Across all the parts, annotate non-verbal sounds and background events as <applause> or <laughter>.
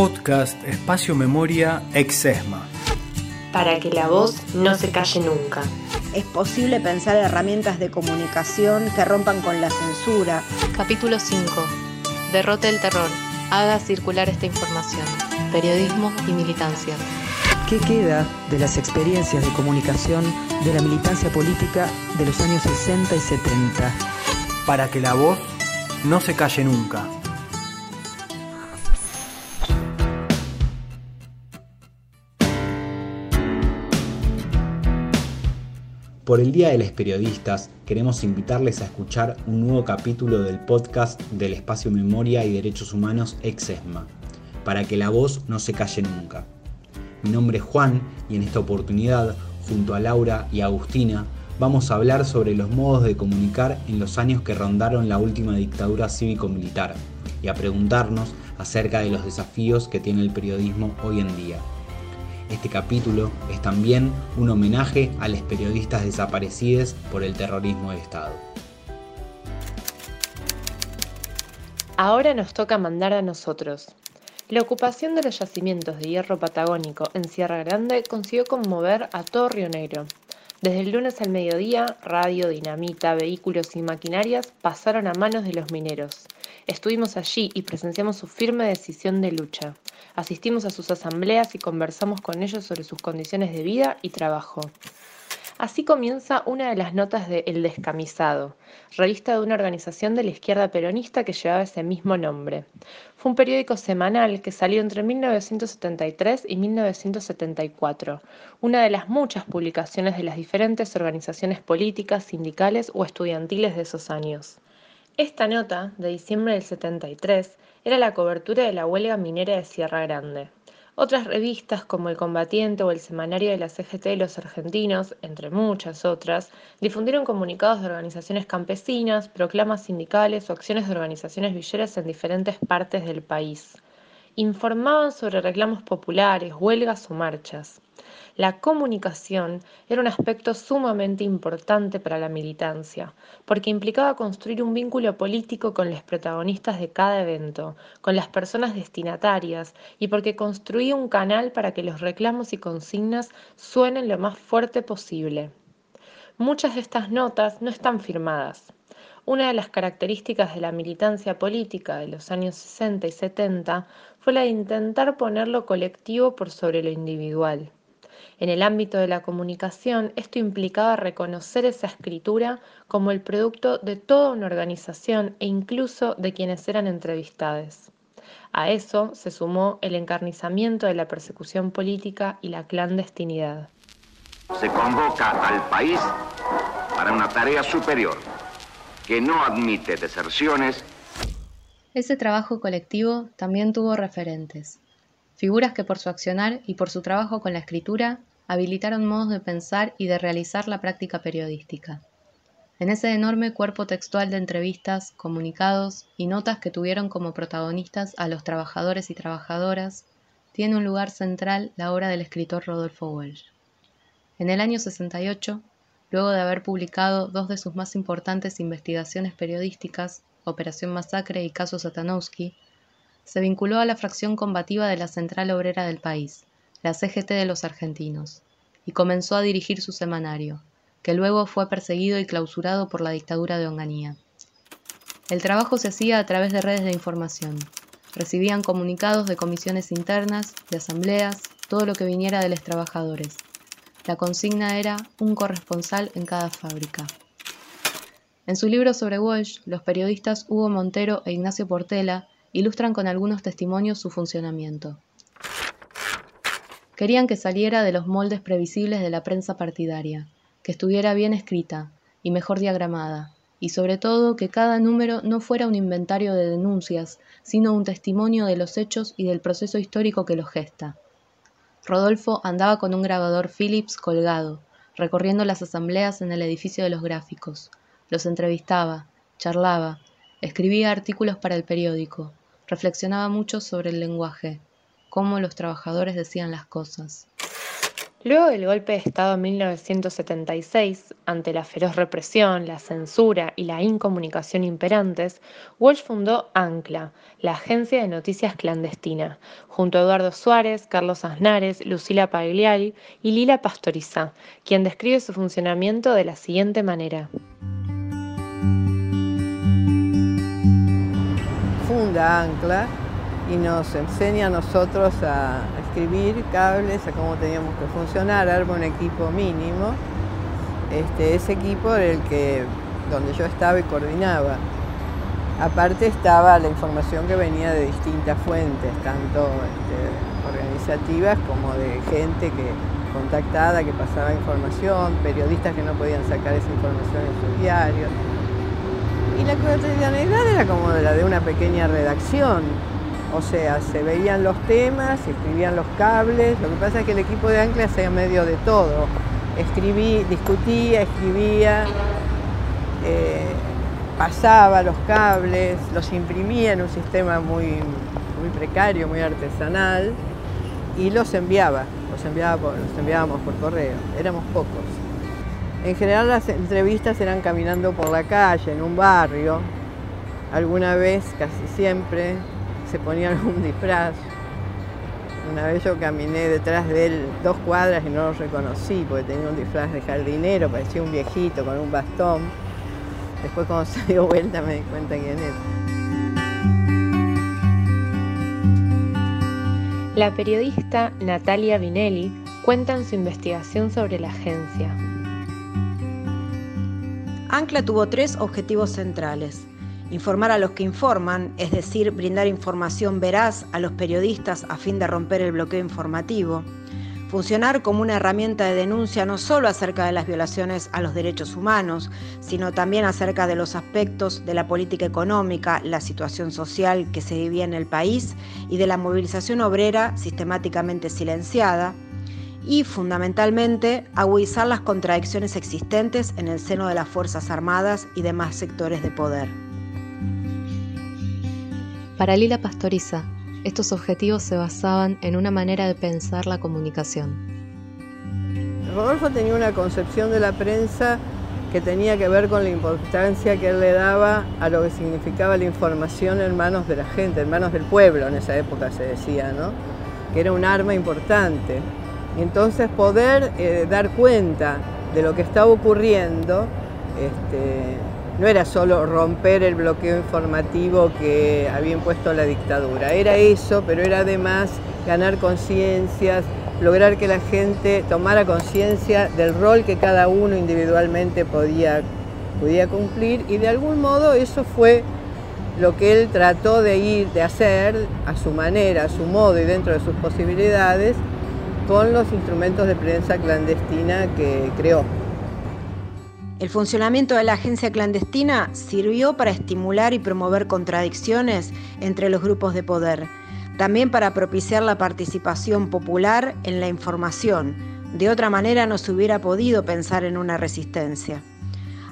Podcast Espacio Memoria Exesma. Para que la voz no se calle nunca. Es posible pensar herramientas de comunicación que rompan con la censura. Capítulo 5. Derrote el terror. Haga circular esta información. Periodismo y militancia. ¿Qué queda de las experiencias de comunicación de la militancia política de los años 60 y 70? Para que la voz no se calle nunca. Por el Día de los Periodistas queremos invitarles a escuchar un nuevo capítulo del podcast del Espacio Memoria y Derechos Humanos Exesma, para que la voz no se calle nunca. Mi nombre es Juan y en esta oportunidad, junto a Laura y Agustina, vamos a hablar sobre los modos de comunicar en los años que rondaron la última dictadura cívico-militar y a preguntarnos acerca de los desafíos que tiene el periodismo hoy en día. Este capítulo es también un homenaje a los periodistas desaparecidos por el terrorismo de Estado. Ahora nos toca mandar a nosotros. La ocupación de los yacimientos de hierro patagónico en Sierra Grande consiguió conmover a todo Río Negro. Desde el lunes al mediodía, radio, dinamita, vehículos y maquinarias pasaron a manos de los mineros. Estuvimos allí y presenciamos su firme decisión de lucha. Asistimos a sus asambleas y conversamos con ellos sobre sus condiciones de vida y trabajo. Así comienza una de las notas de El Descamisado, revista de una organización de la izquierda peronista que llevaba ese mismo nombre. Fue un periódico semanal que salió entre 1973 y 1974, una de las muchas publicaciones de las diferentes organizaciones políticas, sindicales o estudiantiles de esos años. Esta nota, de diciembre del 73, era la cobertura de la huelga minera de Sierra Grande. Otras revistas como El Combatiente o el Semanario de la CGT de los Argentinos, entre muchas otras, difundieron comunicados de organizaciones campesinas, proclamas sindicales o acciones de organizaciones villeras en diferentes partes del país. Informaban sobre reclamos populares, huelgas o marchas. La comunicación era un aspecto sumamente importante para la militancia, porque implicaba construir un vínculo político con los protagonistas de cada evento, con las personas destinatarias, y porque construía un canal para que los reclamos y consignas suenen lo más fuerte posible. Muchas de estas notas no están firmadas. Una de las características de la militancia política de los años 60 y 70 fue la de intentar poner lo colectivo por sobre lo individual. En el ámbito de la comunicación, esto implicaba reconocer esa escritura como el producto de toda una organización e incluso de quienes eran entrevistados. A eso se sumó el encarnizamiento de la persecución política y la clandestinidad. Se convoca al país para una tarea superior que no admite deserciones. Ese trabajo colectivo también tuvo referentes, figuras que por su accionar y por su trabajo con la escritura habilitaron modos de pensar y de realizar la práctica periodística. En ese enorme cuerpo textual de entrevistas, comunicados y notas que tuvieron como protagonistas a los trabajadores y trabajadoras, tiene un lugar central la obra del escritor Rodolfo Walsh. En el año 68, luego de haber publicado dos de sus más importantes investigaciones periodísticas, Operación Masacre y Caso Satanowski, se vinculó a la fracción combativa de la Central Obrera del país, la CGT de los argentinos, y comenzó a dirigir su semanario, que luego fue perseguido y clausurado por la dictadura de Onganía. El trabajo se hacía a través de redes de información. Recibían comunicados de comisiones internas, de asambleas, todo lo que viniera de los trabajadores. La consigna era un corresponsal en cada fábrica. En su libro sobre Walsh, los periodistas Hugo Montero e Ignacio Portela ilustran con algunos testimonios su funcionamiento. Querían que saliera de los moldes previsibles de la prensa partidaria, que estuviera bien escrita y mejor diagramada, y sobre todo que cada número no fuera un inventario de denuncias, sino un testimonio de los hechos y del proceso histórico que los gesta. Rodolfo andaba con un grabador Philips colgado, recorriendo las asambleas en el edificio de los gráficos. Los entrevistaba, charlaba, escribía artículos para el periódico, reflexionaba mucho sobre el lenguaje, cómo los trabajadores decían las cosas. Luego del golpe de Estado en 1976, ante la feroz represión, la censura y la incomunicación imperantes, Walsh fundó ANCLA, la agencia de noticias clandestina, junto a Eduardo Suárez, Carlos Aznares, Lucila Pagliari y Lila Pastoriza, quien describe su funcionamiento de la siguiente manera. Funda ANCLA y nos enseña a nosotros a escribir cables, a cómo teníamos que funcionar, arma un equipo mínimo. Este, ese equipo era el que, donde yo estaba y coordinaba. Aparte estaba la información que venía de distintas fuentes, tanto este, organizativas como de gente que contactada, que pasaba información, periodistas que no podían sacar esa información en sus diarios. Y la cotidianidad era como la de una pequeña redacción, o sea, se veían los temas, se escribían los cables. Lo que pasa es que el equipo de Ancla hacía medio de todo. Escribí, discutía, escribía, eh, pasaba los cables, los imprimía en un sistema muy, precario, muy artesanal y los enviaba. Los, enviaba los enviábamos por correo. Éramos pocos. En general las entrevistas eran caminando por la calle, en un barrio. Alguna vez, casi siempre, se ponía algún disfraz. Una vez yo caminé detrás de él dos cuadras y no lo reconocí porque tenía un disfraz de jardinero, parecía un viejito con un bastón. Después cuando <laughs> se dio vuelta me di cuenta quién era. La periodista Natalia Vinelli cuenta en su investigación sobre la agencia. Ancla tuvo tres objetivos centrales informar a los que informan, es decir, brindar información veraz a los periodistas a fin de romper el bloqueo informativo, funcionar como una herramienta de denuncia no solo acerca de las violaciones a los derechos humanos, sino también acerca de los aspectos de la política económica, la situación social que se vivía en el país y de la movilización obrera sistemáticamente silenciada, y fundamentalmente agudizar las contradicciones existentes en el seno de las Fuerzas Armadas y demás sectores de poder. Para Lila Pastoriza, estos objetivos se basaban en una manera de pensar la comunicación. Rodolfo tenía una concepción de la prensa que tenía que ver con la importancia que él le daba a lo que significaba la información en manos de la gente, en manos del pueblo en esa época se decía, ¿no? que era un arma importante. Entonces poder eh, dar cuenta de lo que estaba ocurriendo este, no era solo romper el bloqueo informativo que había impuesto la dictadura, era eso, pero era además ganar conciencias, lograr que la gente tomara conciencia del rol que cada uno individualmente podía, podía cumplir y de algún modo eso fue lo que él trató de ir, de hacer a su manera, a su modo y dentro de sus posibilidades con los instrumentos de prensa clandestina que creó. El funcionamiento de la agencia clandestina sirvió para estimular y promover contradicciones entre los grupos de poder, también para propiciar la participación popular en la información. De otra manera no se hubiera podido pensar en una resistencia.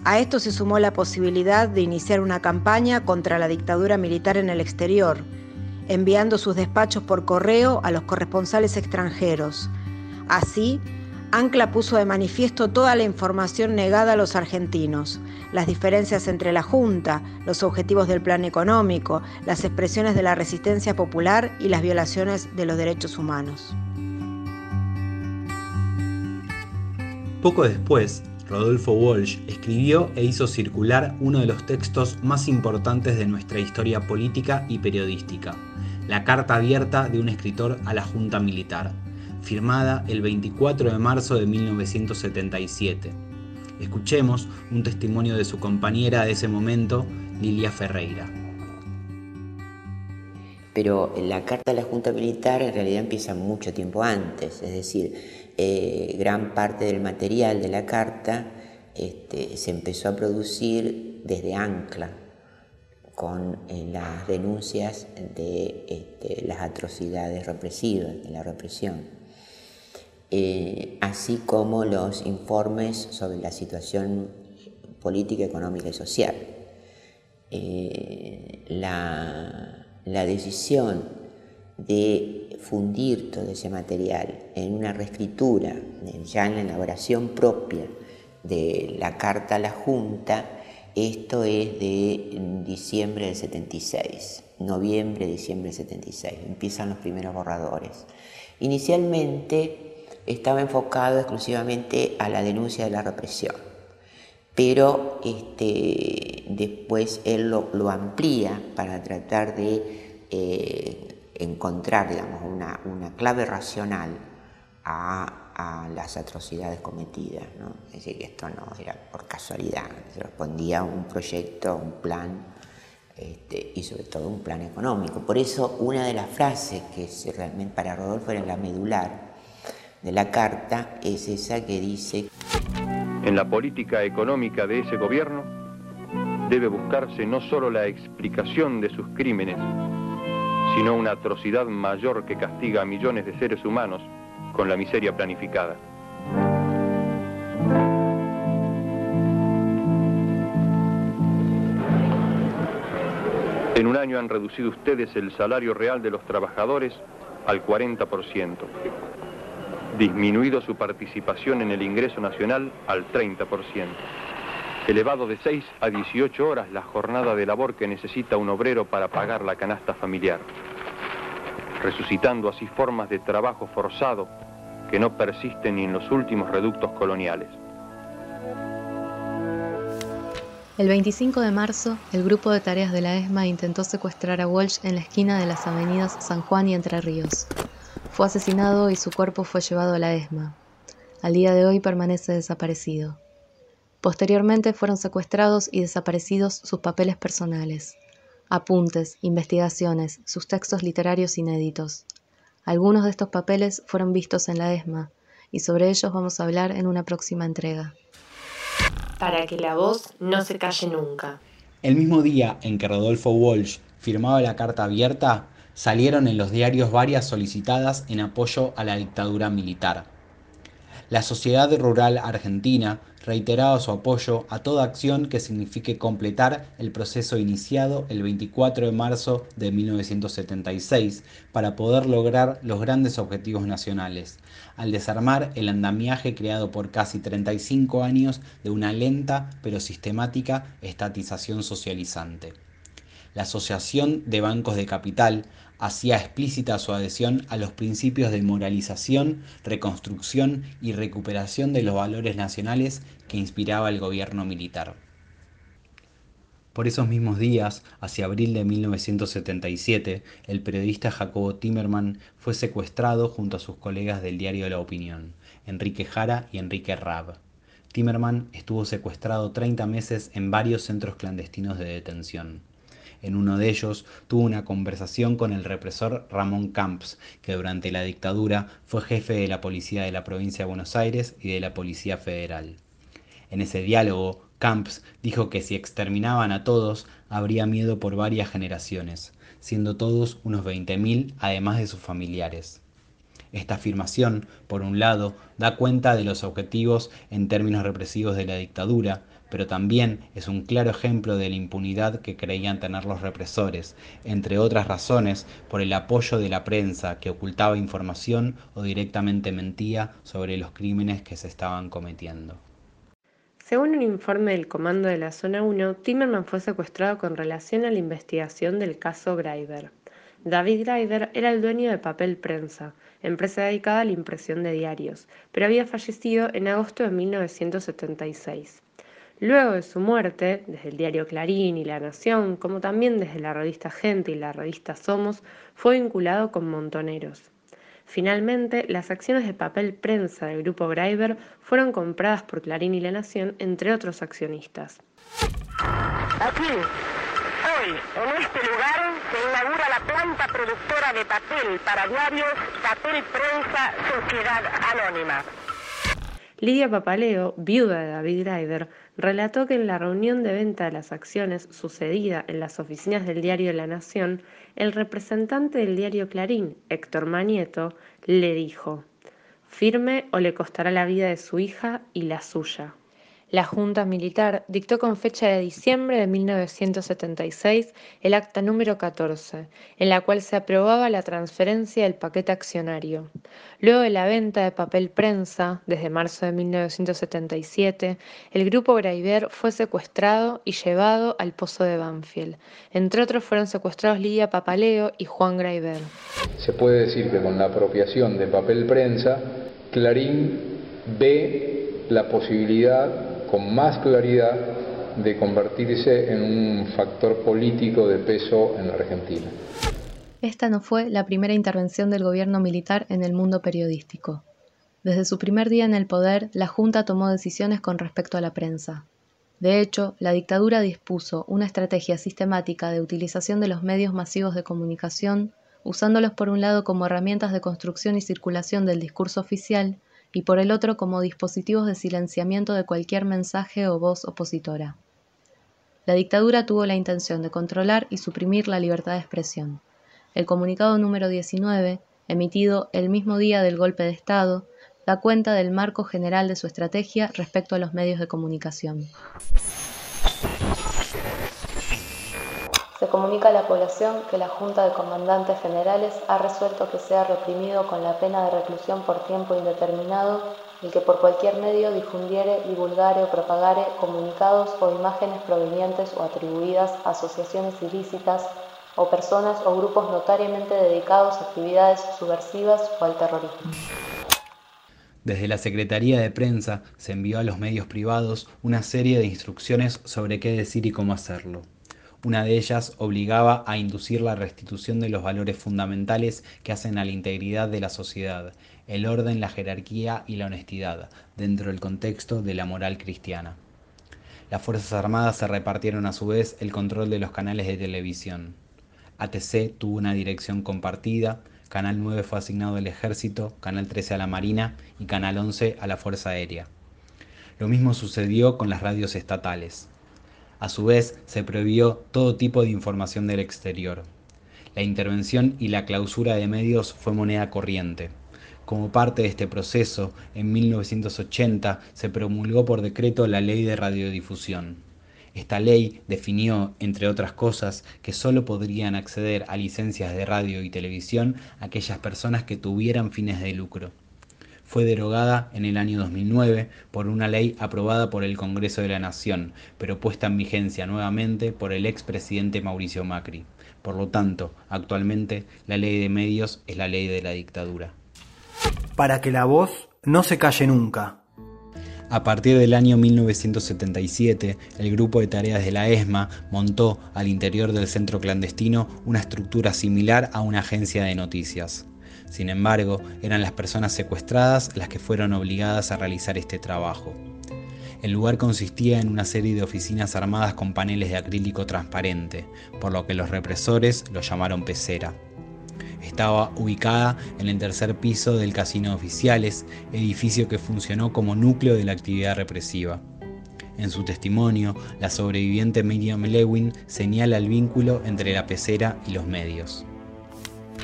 A esto se sumó la posibilidad de iniciar una campaña contra la dictadura militar en el exterior, enviando sus despachos por correo a los corresponsales extranjeros. Así, Ancla puso de manifiesto toda la información negada a los argentinos, las diferencias entre la Junta, los objetivos del plan económico, las expresiones de la resistencia popular y las violaciones de los derechos humanos. Poco después, Rodolfo Walsh escribió e hizo circular uno de los textos más importantes de nuestra historia política y periodística, la carta abierta de un escritor a la Junta Militar, firmada el 24 de marzo de 1977. Escuchemos un testimonio de su compañera de ese momento, Lilia Ferreira. Pero la carta de la Junta Militar en realidad empieza mucho tiempo antes, es decir, eh, gran parte del material de la carta este, se empezó a producir desde Ancla, con eh, las denuncias de este, las atrocidades represivas, de la represión. Eh, así como los informes sobre la situación política, económica y social. Eh, la, decisión de fundir todo ese material en una reescritura, ya en la elaboración propia de la carta a la Junta, esto es de diciembre del 76, noviembre, diciembre del 76, empiezan los primeros borradores. Inicialmente estaba enfocado exclusivamente a la denuncia de la represión, pero este, después él lo, amplía para tratar de eh, encontrar digamos, una, clave racional a, las atrocidades cometidas. ¿no? Es decir, que esto no era por casualidad, respondía a un proyecto, un plan este, y sobre todo un plan económico. Por eso una de las frases que realmente para Rodolfo era la medular de la carta es esa que dice... En la política económica de ese gobierno debe buscarse no solo la explicación de sus crímenes, sino una atrocidad mayor que castiga a millones de seres humanos con la miseria planificada. En un año han reducido ustedes el salario real de los trabajadores al 40%, disminuido su participación en el ingreso nacional al 30%, elevado de 6 a 18 horas la jornada de labor que necesita un obrero para pagar la canasta familiar, resucitando así formas de trabajo forzado que no persisten ni en los últimos reductos coloniales. El 25 de marzo, el grupo de tareas de la ESMA intentó secuestrar a Walsh en la esquina de las avenidas San Juan y Entre Ríos. Fue asesinado y su cuerpo fue llevado a la ESMA. Al día de hoy permanece desaparecido. Posteriormente fueron secuestrados y desaparecidos sus papeles personales, apuntes, investigaciones, sus textos literarios inéditos. Algunos de estos papeles fueron vistos en la ESMA y sobre ellos vamos a hablar en una próxima entrega para que la voz no se calle nunca. El mismo día en que Rodolfo Walsh firmaba la carta abierta, salieron en los diarios varias solicitadas en apoyo a la dictadura militar. La sociedad rural argentina reiteraba su apoyo a toda acción que signifique completar el proceso iniciado el 24 de marzo de 1976 para poder lograr los grandes objetivos nacionales, al desarmar el andamiaje creado por casi 35 años de una lenta pero sistemática estatización socializante. La Asociación de Bancos de Capital hacía explícita su adhesión a los principios de moralización, reconstrucción y recuperación de los valores nacionales que inspiraba el gobierno militar. Por esos mismos días, hacia abril de 1977, el periodista Jacobo Timerman fue secuestrado junto a sus colegas del diario La Opinión, Enrique Jara y Enrique Rab. Timerman estuvo secuestrado 30 meses en varios centros clandestinos de detención. En uno de ellos tuvo una conversación con el represor Ramón Camps, que durante la dictadura fue jefe de la policía de la provincia de Buenos Aires y de la Policía Federal. En ese diálogo, Camps dijo que si exterminaban a todos, habría miedo por varias generaciones, siendo todos unos 20.000 además de sus familiares. Esta afirmación, por un lado, da cuenta de los objetivos en términos represivos de la dictadura, pero también es un claro ejemplo de la impunidad que creían tener los represores, entre otras razones por el apoyo de la prensa que ocultaba información o directamente mentía sobre los crímenes que se estaban cometiendo. Según un informe del Comando de la Zona 1, Timmerman fue secuestrado con relación a la investigación del caso Greiber. David Greiber era el dueño de Papel Prensa, empresa dedicada a la impresión de diarios, pero había fallecido en agosto de 1976. Luego de su muerte, desde el diario Clarín y La Nación, como también desde la revista Gente y la revista Somos, fue vinculado con Montoneros. Finalmente, las acciones de papel prensa del grupo Greiber fueron compradas por Clarín y La Nación, entre otros accionistas. Aquí, hoy, en este lugar, se inaugura la planta productora de papel para diarios Papel Prensa Sociedad Anónima. Lidia Papaleo, viuda de David Greiber, relató que en la reunión de venta de las acciones sucedida en las oficinas del diario La Nación, el representante del diario Clarín, Héctor Manieto, le dijo, firme o le costará la vida de su hija y la suya. La Junta Militar dictó con fecha de diciembre de 1976 el acta número 14, en la cual se aprobaba la transferencia del paquete accionario. Luego de la venta de papel prensa, desde marzo de 1977, el grupo Graiver fue secuestrado y llevado al pozo de Banfield. Entre otros fueron secuestrados Lidia Papaleo y Juan Graiver. Se puede decir que con la apropiación de papel prensa, Clarín ve la posibilidad con más claridad de convertirse en un factor político de peso en la Argentina. Esta no fue la primera intervención del gobierno militar en el mundo periodístico. Desde su primer día en el poder, la Junta tomó decisiones con respecto a la prensa. De hecho, la dictadura dispuso una estrategia sistemática de utilización de los medios masivos de comunicación, usándolos por un lado como herramientas de construcción y circulación del discurso oficial y por el otro como dispositivos de silenciamiento de cualquier mensaje o voz opositora. La dictadura tuvo la intención de controlar y suprimir la libertad de expresión. El comunicado número 19, emitido el mismo día del golpe de Estado, da cuenta del marco general de su estrategia respecto a los medios de comunicación. Comunica a la población que la Junta de Comandantes Generales ha resuelto que sea reprimido con la pena de reclusión por tiempo indeterminado el que por cualquier medio difundiere, divulgare o propagare comunicados o imágenes provenientes o atribuidas a asociaciones ilícitas o personas o grupos notariamente dedicados a actividades subversivas o al terrorismo. Desde la Secretaría de Prensa se envió a los medios privados una serie de instrucciones sobre qué decir y cómo hacerlo. Una de ellas obligaba a inducir la restitución de los valores fundamentales que hacen a la integridad de la sociedad, el orden, la jerarquía y la honestidad, dentro del contexto de la moral cristiana. Las Fuerzas Armadas se repartieron a su vez el control de los canales de televisión. ATC tuvo una dirección compartida, Canal 9 fue asignado al Ejército, Canal 13 a la Marina y Canal 11 a la Fuerza Aérea. Lo mismo sucedió con las radios estatales. A su vez, se prohibió todo tipo de información del exterior. La intervención y la clausura de medios fue moneda corriente. Como parte de este proceso, en 1980 se promulgó por decreto la Ley de Radiodifusión. Esta ley definió, entre otras cosas, que solo podrían acceder a licencias de radio y televisión aquellas personas que tuvieran fines de lucro fue derogada en el año 2009 por una ley aprobada por el Congreso de la Nación, pero puesta en vigencia nuevamente por el expresidente Mauricio Macri. Por lo tanto, actualmente la ley de medios es la ley de la dictadura. Para que la voz no se calle nunca. A partir del año 1977, el grupo de tareas de la ESMA montó al interior del centro clandestino una estructura similar a una agencia de noticias. Sin embargo, eran las personas secuestradas las que fueron obligadas a realizar este trabajo. El lugar consistía en una serie de oficinas armadas con paneles de acrílico transparente, por lo que los represores lo llamaron pecera. Estaba ubicada en el tercer piso del Casino Oficiales, edificio que funcionó como núcleo de la actividad represiva. En su testimonio, la sobreviviente Miriam Lewin señala el vínculo entre la pecera y los medios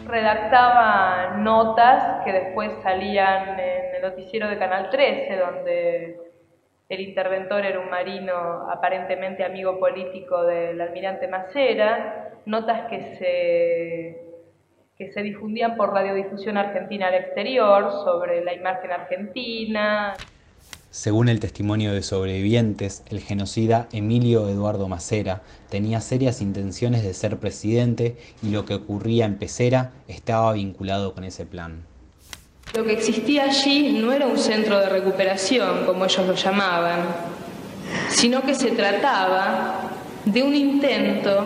redactaba notas que después salían en el noticiero de Canal 13, donde el interventor era un marino aparentemente amigo político del almirante Macera, notas que se, que se difundían por radiodifusión argentina al exterior sobre la imagen argentina. Según el testimonio de sobrevivientes, el genocida Emilio Eduardo Macera tenía serias intenciones de ser presidente y lo que ocurría en Pecera estaba vinculado con ese plan. Lo que existía allí no era un centro de recuperación, como ellos lo llamaban, sino que se trataba de un intento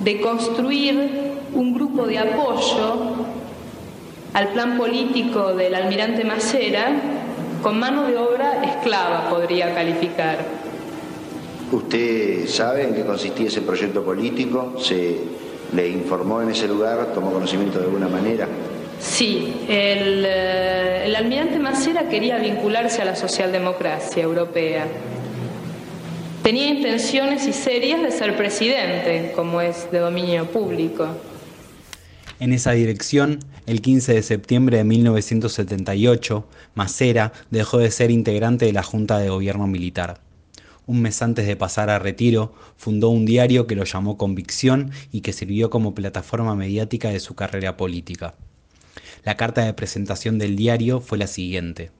de construir un grupo de apoyo al plan político del almirante Macera con mano de obra esclava podría calificar. ¿Usted sabe en qué consistía ese proyecto político? ¿Se le informó en ese lugar? ¿Tomó conocimiento de alguna manera? Sí, el, eh, el almirante Macera quería vincularse a la socialdemocracia europea. Tenía intenciones y serias de ser presidente, como es de dominio público. En esa dirección, el 15 de septiembre de 1978, Macera dejó de ser integrante de la Junta de Gobierno Militar. Un mes antes de pasar a retiro, fundó un diario que lo llamó Convicción y que sirvió como plataforma mediática de su carrera política. La carta de presentación del diario fue la siguiente.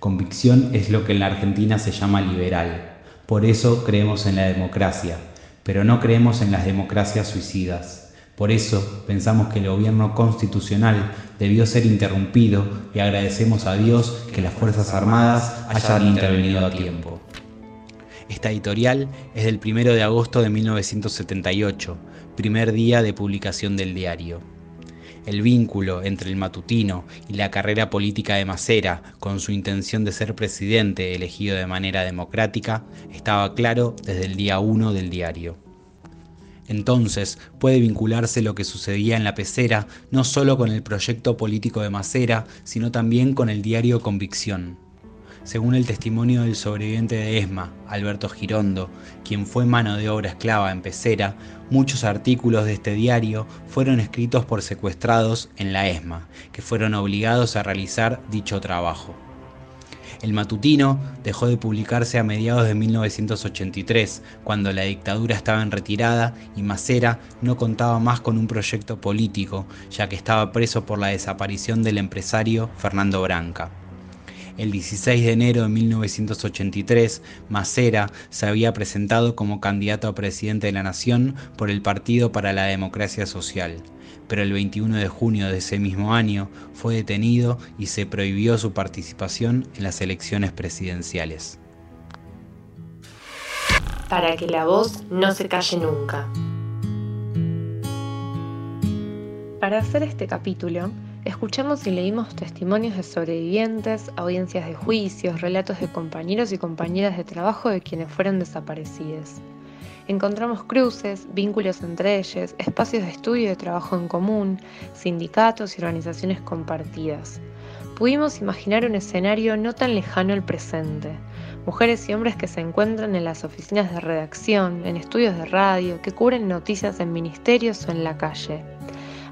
Convicción es lo que en la Argentina se llama liberal. Por eso creemos en la democracia, pero no creemos en las democracias suicidas. Por eso pensamos que el gobierno constitucional debió ser interrumpido y agradecemos a Dios que las Fuerzas Armadas hayan intervenido a tiempo. Esta editorial es del 1 de agosto de 1978, primer día de publicación del diario. El vínculo entre el matutino y la carrera política de Macera, con su intención de ser presidente elegido de manera democrática, estaba claro desde el día 1 del diario. Entonces puede vincularse lo que sucedía en la pecera no solo con el proyecto político de Macera, sino también con el diario Convicción. Según el testimonio del sobreviviente de ESMA, Alberto Girondo, quien fue mano de obra esclava en Pecera, muchos artículos de este diario fueron escritos por secuestrados en la ESMA, que fueron obligados a realizar dicho trabajo. El matutino dejó de publicarse a mediados de 1983, cuando la dictadura estaba en retirada y Macera no contaba más con un proyecto político, ya que estaba preso por la desaparición del empresario Fernando Branca. El 16 de enero de 1983, Macera se había presentado como candidato a presidente de la Nación por el Partido para la Democracia Social pero el 21 de junio de ese mismo año fue detenido y se prohibió su participación en las elecciones presidenciales. Para que la voz no se calle nunca. Para hacer este capítulo, escuchamos y leímos testimonios de sobrevivientes, audiencias de juicios, relatos de compañeros y compañeras de trabajo de quienes fueron desaparecidos encontramos cruces, vínculos entre ellos, espacios de estudio y de trabajo en común, sindicatos y organizaciones compartidas. Pudimos imaginar un escenario no tan lejano al presente, mujeres y hombres que se encuentran en las oficinas de redacción, en estudios de radio, que cubren noticias en ministerios o en la calle.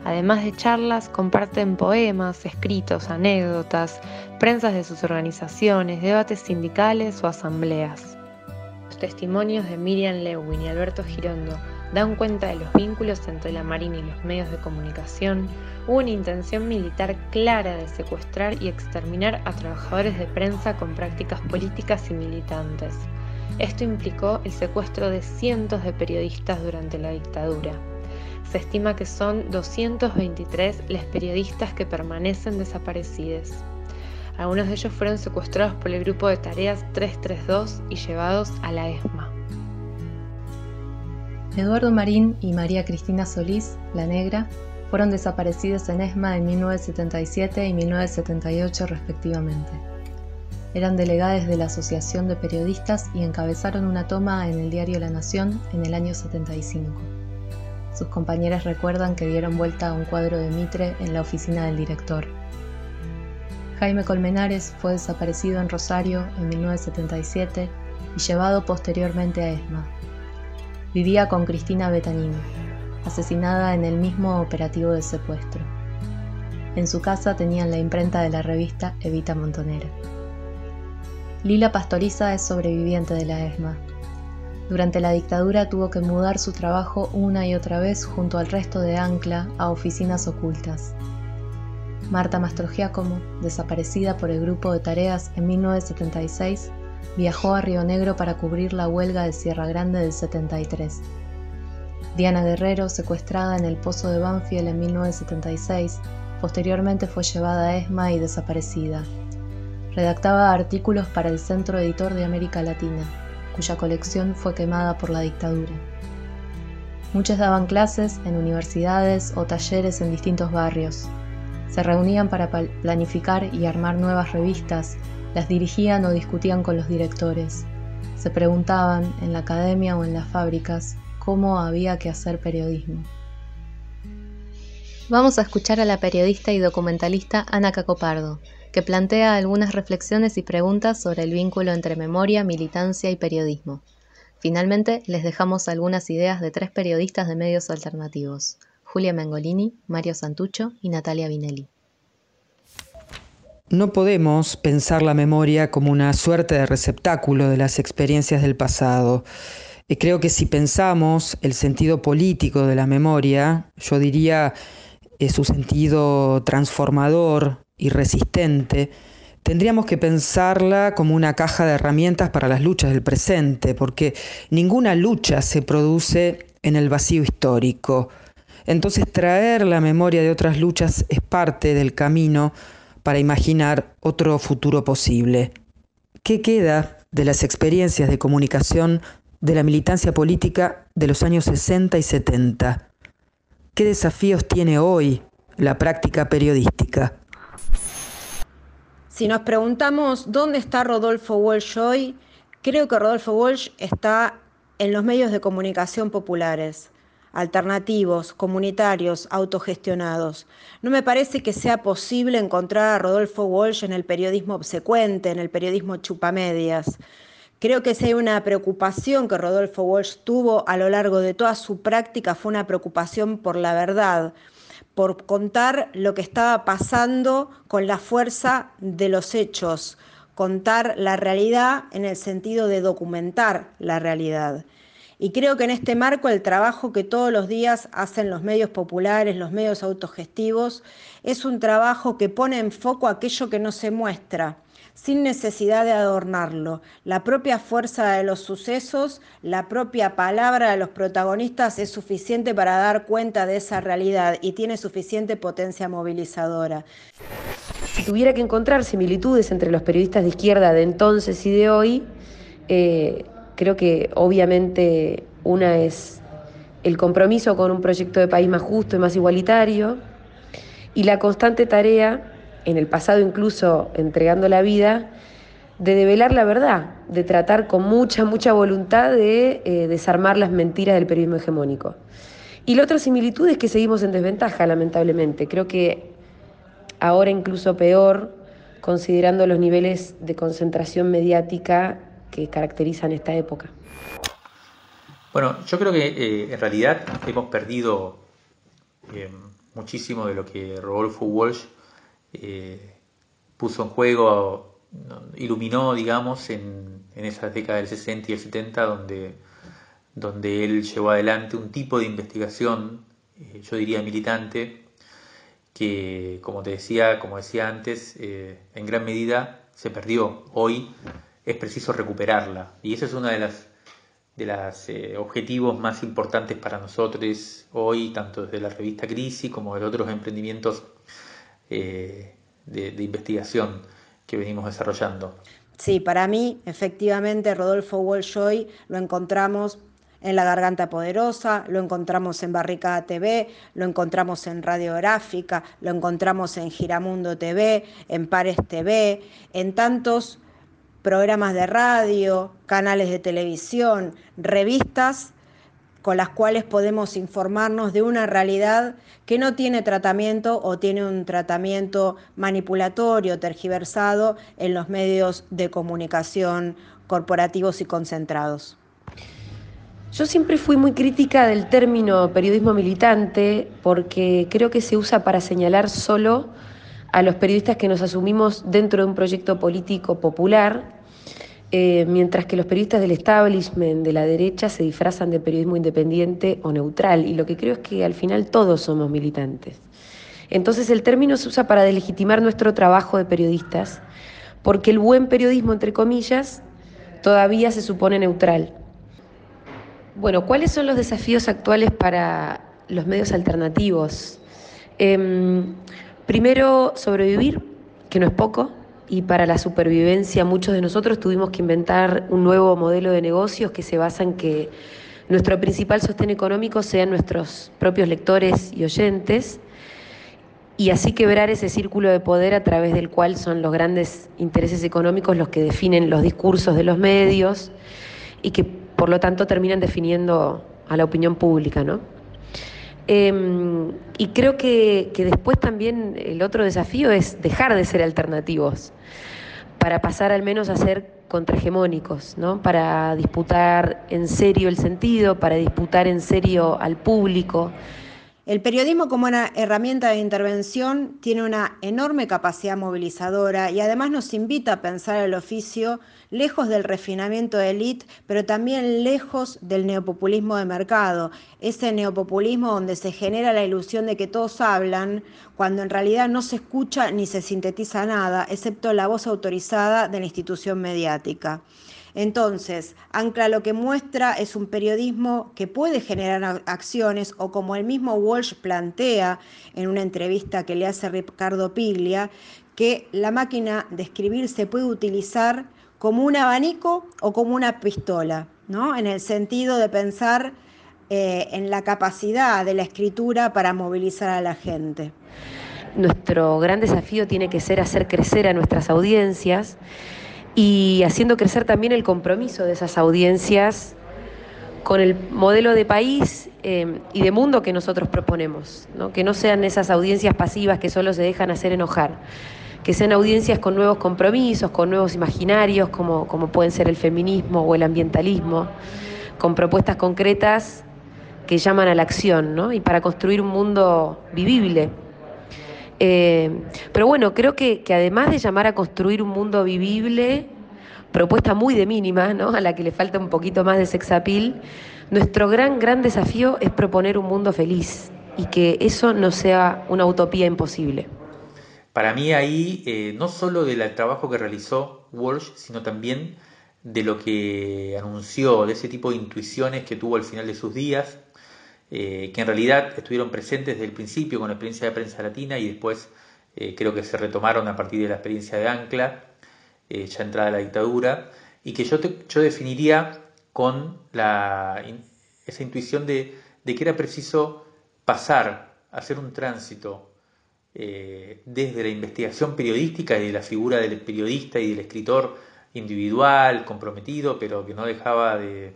Además de charlas, comparten poemas, escritos, anécdotas, prensas de sus organizaciones, debates sindicales o asambleas testimonios de Miriam Lewin y Alberto Girondo dan cuenta de los vínculos entre la Marina y los medios de comunicación, hubo una intención militar clara de secuestrar y exterminar a trabajadores de prensa con prácticas políticas y militantes. Esto implicó el secuestro de cientos de periodistas durante la dictadura. Se estima que son 223 los periodistas que permanecen desaparecidos. Algunos de ellos fueron secuestrados por el grupo de tareas 332 y llevados a la ESMA. Eduardo Marín y María Cristina Solís, la negra, fueron desaparecidos en ESMA en 1977 y 1978 respectivamente. Eran delegados de la Asociación de Periodistas y encabezaron una toma en el diario La Nación en el año 75. Sus compañeras recuerdan que dieron vuelta a un cuadro de Mitre en la oficina del director. Jaime Colmenares fue desaparecido en Rosario en 1977 y llevado posteriormente a ESMA. Vivía con Cristina Betanini, asesinada en el mismo operativo de secuestro. En su casa tenían la imprenta de la revista Evita Montonera. Lila Pastoriza es sobreviviente de la ESMA. Durante la dictadura tuvo que mudar su trabajo una y otra vez junto al resto de Ancla a oficinas ocultas. Marta Mastrogiacomo, desaparecida por el grupo de tareas en 1976, viajó a Río Negro para cubrir la huelga de Sierra Grande del 73. Diana Guerrero, secuestrada en el pozo de Banfield en 1976, posteriormente fue llevada a ESMA y desaparecida. Redactaba artículos para el Centro Editor de América Latina, cuya colección fue quemada por la dictadura. Muchos daban clases en universidades o talleres en distintos barrios, se reunían para planificar y armar nuevas revistas, las dirigían o discutían con los directores. Se preguntaban, en la academia o en las fábricas, cómo había que hacer periodismo. Vamos a escuchar a la periodista y documentalista Ana Cacopardo, que plantea algunas reflexiones y preguntas sobre el vínculo entre memoria, militancia y periodismo. Finalmente, les dejamos algunas ideas de tres periodistas de medios alternativos, Julia Mengolini, Mario Santucho y Natalia Vinelli. No podemos pensar la memoria como una suerte de receptáculo de las experiencias del pasado. Y creo que si pensamos el sentido político de la memoria, yo diría eh, su sentido transformador y resistente, tendríamos que pensarla como una caja de herramientas para las luchas del presente, porque ninguna lucha se produce en el vacío histórico. Entonces traer la memoria de otras luchas es parte del camino para imaginar otro futuro posible. ¿Qué queda de las experiencias de comunicación de la militancia política de los años 60 y 70? ¿Qué desafíos tiene hoy la práctica periodística? Si nos preguntamos dónde está Rodolfo Walsh hoy, creo que Rodolfo Walsh está en los medios de comunicación populares alternativos, comunitarios, autogestionados. No me parece que sea posible encontrar a Rodolfo Walsh en el periodismo obsecuente, en el periodismo chupamedias. Creo que si hay una preocupación que Rodolfo Walsh tuvo a lo largo de toda su práctica fue una preocupación por la verdad, por contar lo que estaba pasando con la fuerza de los hechos, contar la realidad en el sentido de documentar la realidad. Y creo que en este marco el trabajo que todos los días hacen los medios populares, los medios autogestivos, es un trabajo que pone en foco aquello que no se muestra, sin necesidad de adornarlo. La propia fuerza de los sucesos, la propia palabra de los protagonistas es suficiente para dar cuenta de esa realidad y tiene suficiente potencia movilizadora. Si tuviera que encontrar similitudes entre los periodistas de izquierda de entonces y de hoy, eh, Creo que obviamente una es el compromiso con un proyecto de país más justo y más igualitario y la constante tarea, en el pasado incluso entregando la vida, de develar la verdad, de tratar con mucha, mucha voluntad de eh, desarmar las mentiras del periodismo hegemónico. Y la otra similitud es que seguimos en desventaja, lamentablemente. Creo que ahora incluso peor, considerando los niveles de concentración mediática que caracterizan esta época. Bueno, yo creo que eh, en realidad hemos perdido eh, muchísimo de lo que Rodolfo Walsh eh, puso en juego, iluminó, digamos, en, esas décadas del 60 y el 70, donde, donde él llevó adelante un tipo de investigación, yo diría militante, que, como te decía, como decía antes, en gran medida se perdió. Hoy es preciso recuperarla. Y ese es uno de los de eh, objetivos más importantes para nosotros hoy, tanto desde la revista Crisis como de otros emprendimientos eh, de, investigación que venimos desarrollando. Sí, para mí, efectivamente, Rodolfo Walsh lo encontramos en La Garganta Poderosa, lo encontramos en Barricada TV, lo encontramos en Radiográfica, lo encontramos en Giramundo TV, en Pares TV, en tantos programas de radio, canales de televisión, revistas con las cuales podemos informarnos de una realidad que no tiene tratamiento o tiene un tratamiento manipulatorio, tergiversado en los medios de comunicación corporativos y concentrados. Yo siempre fui muy crítica del término periodismo militante porque creo que se usa para señalar solo a los periodistas que nos asumimos dentro de un proyecto político popular eh, mientras que los periodistas del establishment de la derecha se disfrazan de periodismo independiente o neutral, y lo que creo es que al final todos somos militantes. Entonces el término se usa para delegitimar nuestro trabajo de periodistas, porque el buen periodismo, entre comillas, todavía se supone neutral. Bueno, ¿cuáles son los desafíos actuales para los medios alternativos? Em, primero, sobrevivir, que no es poco, y para la supervivencia muchos de nosotros tuvimos que inventar un nuevo modelo de negocios que se basa en que nuestro principal sostén económico sean nuestros propios lectores y oyentes y así quebrar ese círculo de poder a través del cual son los grandes intereses económicos los que definen los discursos de los medios y que por lo tanto terminan definiendo a la opinión pública, ¿no? Em, y creo que, después también el otro desafío es dejar de ser alternativos para pasar al menos a ser contrahegemónicos, ¿no? para disputar en serio el sentido, para disputar en serio al público. El periodismo como una herramienta de intervención tiene una enorme capacidad movilizadora y además nos invita a pensar el oficio lejos del refinamiento de élite, pero también lejos del neopopulismo de mercado, ese neopopulismo donde se genera la ilusión de que todos hablan, cuando en realidad no se escucha ni se sintetiza nada, excepto la voz autorizada de la institución mediática. Entonces, Ancla lo que muestra es un periodismo que puede generar acciones o como el mismo Walsh plantea en una entrevista que le hace Ricardo Piglia, que la máquina de escribir se puede utilizar como un abanico o como una pistola, ¿no? en el sentido de pensar eh, en la capacidad de la escritura para movilizar a la gente. Nuestro gran desafío tiene que ser hacer crecer a nuestras audiencias y haciendo crecer también el compromiso de esas audiencias con el modelo de país eh, y de mundo que nosotros proponemos, que no sean esas audiencias pasivas que solo se dejan hacer enojar, que sean audiencias con nuevos compromisos, con nuevos imaginarios, como, como pueden ser el feminismo o el ambientalismo, con propuestas concretas que llaman a la acción ¿no? y para construir un mundo vivible. Eh, pero bueno, creo que, además de llamar a construir un mundo vivible, propuesta muy de mínima, ¿no? a la que le falta un poquito más de sexapil, nuestro gran, gran desafío es proponer un mundo feliz y que eso no sea una utopía imposible. Para mí ahí, eh, no solo del trabajo que realizó Walsh, sino también de lo que anunció, de ese tipo de intuiciones que tuvo al final de sus días, eh, que en realidad estuvieron presentes desde el principio con la experiencia de prensa latina y después eh, creo que se retomaron a partir de la experiencia de Ancla, eh, ya entrada la dictadura, y que yo, yo definiría con la, esa intuición de, de, que era preciso pasar, hacer un tránsito desde la investigación periodística y de la figura del periodista y del escritor individual, comprometido, pero que no dejaba de,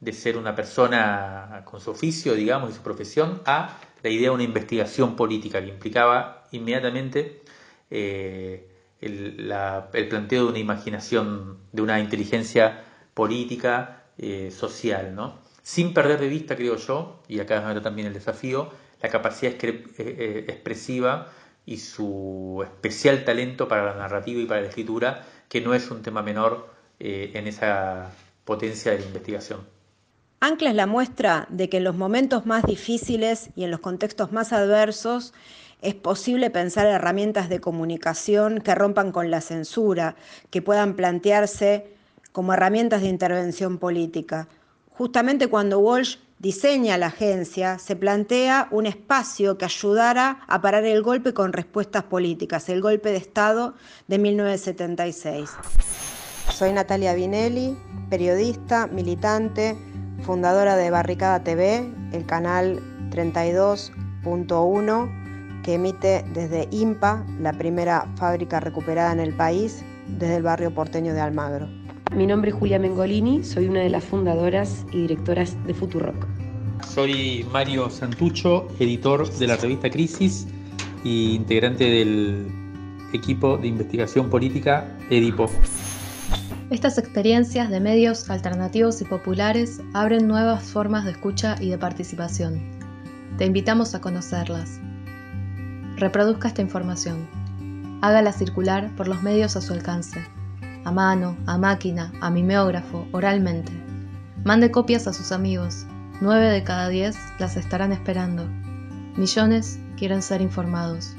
de ser una persona con su oficio, digamos, y su profesión, a la idea de una investigación política que implicaba inmediatamente eh, el, planteo de una imaginación, de una inteligencia política, eh, social, ¿no? Sin perder de vista, creo yo, y acá está también el desafío, la capacidad eh, expresiva y su especial talento para la narrativa y para la escritura, que no es un tema menor en esa potencia de la investigación. Ancla es la muestra de que en los momentos más difíciles y en los contextos más adversos es posible pensar herramientas de comunicación que rompan con la censura, que puedan plantearse como herramientas de intervención política. Justamente cuando Walsh diseña la agencia, se plantea un espacio que ayudara a parar el golpe con respuestas políticas, el golpe de Estado de 1976. Soy Natalia Vinelli, periodista, militante, fundadora de Barricada TV, el canal 32.1 que emite desde IMPA, la primera fábrica recuperada en el país, desde el barrio porteño de Almagro. Mi nombre es Julia Mengolini, soy una de las fundadoras y directoras de Futurock. Soy Mario Santucho, editor de la revista Crisis e integrante del equipo de investigación política Edipo. Estas experiencias de medios alternativos y populares abren nuevas formas de escucha y de participación. Te invitamos a conocerlas. Reproduzca esta información. Hágala circular por los medios a su alcance. A mano, a máquina, a mimeógrafo, oralmente. Mande copias a sus amigos. Nueve de cada diez las estarán esperando. Millones quieren ser informados.